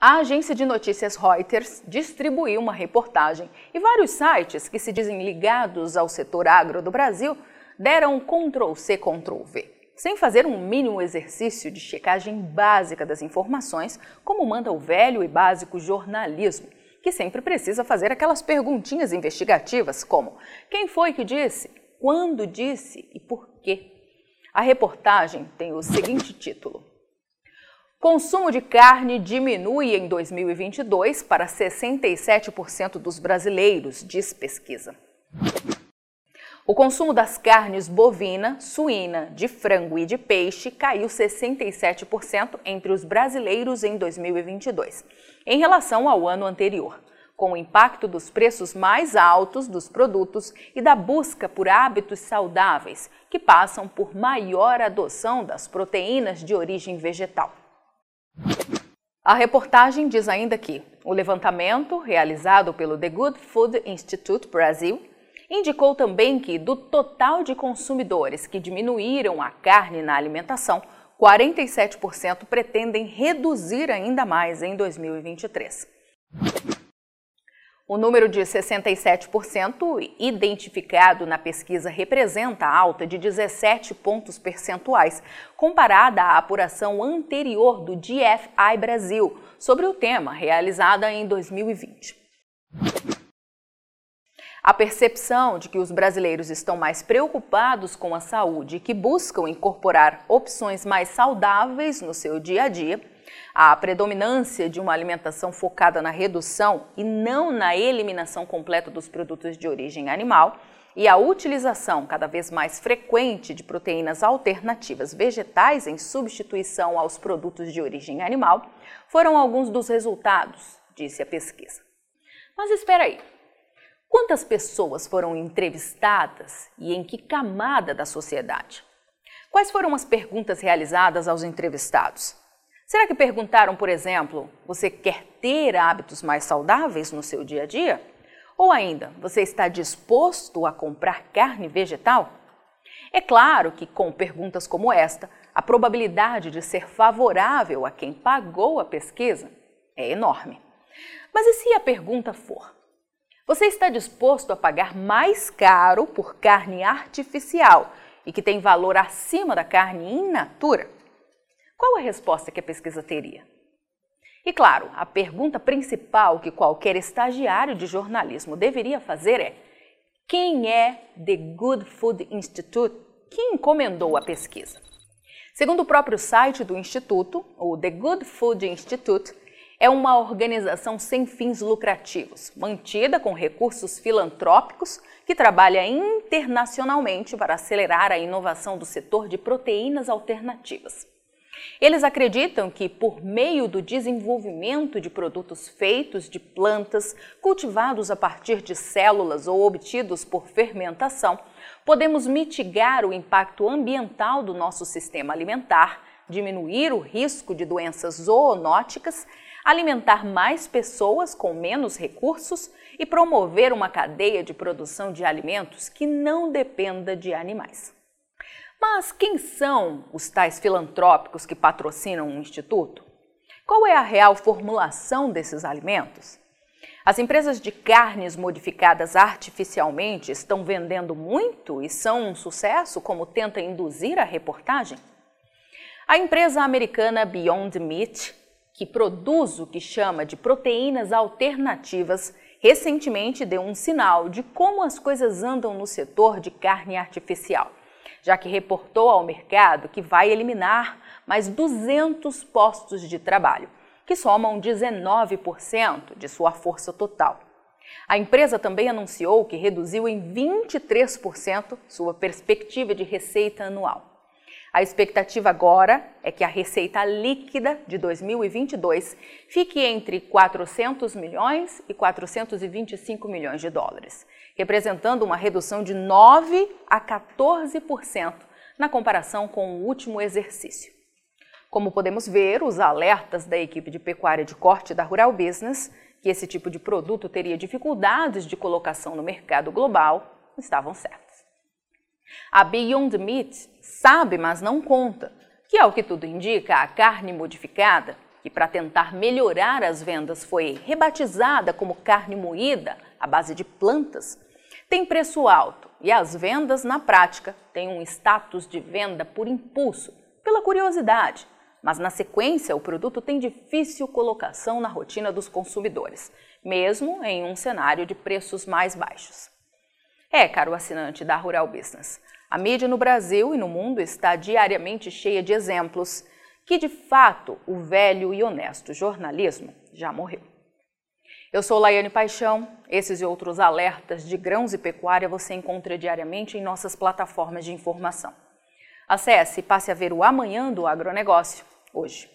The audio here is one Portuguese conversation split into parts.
A agência de notícias Reuters distribuiu uma reportagem e vários sites que se dizem ligados ao setor agro do Brasil deram Ctrl-C, Ctrl-V, sem fazer um mínimo exercício de checagem básica das informações, como manda o velho e básico jornalismo, que sempre precisa fazer aquelas perguntinhas investigativas como quem foi que disse, quando disse e por quê. A reportagem tem o seguinte título: Consumo de carne diminui em 2022 para 67% dos brasileiros, diz pesquisa. O consumo das carnes bovina, suína, de frango e de peixe caiu 67% entre os brasileiros em 2022, em relação ao ano anterior, com o impacto dos preços mais altos dos produtos e da busca por hábitos saudáveis, que passam por maior adoção das proteínas de origem vegetal. A reportagem diz ainda que o levantamento realizado pelo The Good Food Institute Brasil indicou também que, do total de consumidores que diminuíram a carne na alimentação, 47% pretendem reduzir ainda mais em 2023. O número de 67% identificado na pesquisa representa alta de 17 pontos percentuais, comparada à apuração anterior do GFI Brasil sobre o tema, realizada em 2020. A percepção de que os brasileiros estão mais preocupados com a saúde e que buscam incorporar opções mais saudáveis no seu dia a dia a predominância de uma alimentação focada na redução e não na eliminação completa dos produtos de origem animal e a utilização cada vez mais frequente de proteínas alternativas vegetais em substituição aos produtos de origem animal foram alguns dos resultados, disse a pesquisa. Mas espera aí. Quantas pessoas foram entrevistadas e em que camada da sociedade? Quais foram as perguntas realizadas aos entrevistados? Será que perguntaram, por exemplo, você quer ter hábitos mais saudáveis no seu dia a dia? Ou ainda, você está disposto a comprar carne vegetal? É claro que com perguntas como esta, a probabilidade de ser favorável a quem pagou a pesquisa é enorme. Mas e se a pergunta for: você está disposto a pagar mais caro por carne artificial e que tem valor acima da carne in natura? Qual a resposta que a pesquisa teria? E claro, a pergunta principal que qualquer estagiário de jornalismo deveria fazer é: quem é The Good Food Institute que encomendou a pesquisa? Segundo o próprio site do Instituto, o The Good Food Institute é uma organização sem fins lucrativos, mantida com recursos filantrópicos, que trabalha internacionalmente para acelerar a inovação do setor de proteínas alternativas. Eles acreditam que, por meio do desenvolvimento de produtos feitos de plantas, cultivados a partir de células ou obtidos por fermentação, podemos mitigar o impacto ambiental do nosso sistema alimentar, diminuir o risco de doenças zoonóticas, alimentar mais pessoas com menos recursos e promover uma cadeia de produção de alimentos que não dependa de animais. Mas quem são os tais filantrópicos que patrocinam o Instituto? Qual é a real formulação desses alimentos? As empresas de carnes modificadas artificialmente estão vendendo muito e são um sucesso, como tenta induzir a reportagem? A empresa americana Beyond Meat, que produz o que chama de proteínas alternativas, recentemente deu um sinal de como as coisas andam no setor de carne artificial já que reportou ao mercado que vai eliminar mais 200 postos de trabalho, que somam 19% de sua força total. A empresa também anunciou que reduziu em 23% sua perspectiva de receita anual. A expectativa agora é que a receita líquida de 2022 fique entre 400 milhões e 425 milhões de dólares, representando uma redução de 9 a 14% na comparação com o último exercício. Como podemos ver, os alertas da equipe de pecuária de corte da Rural Business, que esse tipo de produto teria dificuldades de colocação no mercado global, estavam certos. A Beyond Meat sabe, mas não conta, que ao que tudo indica, a carne modificada, que para tentar melhorar as vendas foi rebatizada como carne moída à base de plantas, tem preço alto e as vendas, na prática, têm um status de venda por impulso, pela curiosidade. Mas na sequência, o produto tem difícil colocação na rotina dos consumidores, mesmo em um cenário de preços mais baixos. É, caro assinante da Rural Business, a mídia no Brasil e no mundo está diariamente cheia de exemplos que, de fato, o velho e honesto jornalismo já morreu. Eu sou Laiane Paixão. Esses e outros alertas de grãos e pecuária você encontra diariamente em nossas plataformas de informação. Acesse e passe a ver o Amanhã do Agronegócio hoje.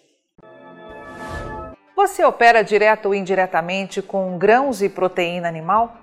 Você opera direto ou indiretamente com grãos e proteína animal?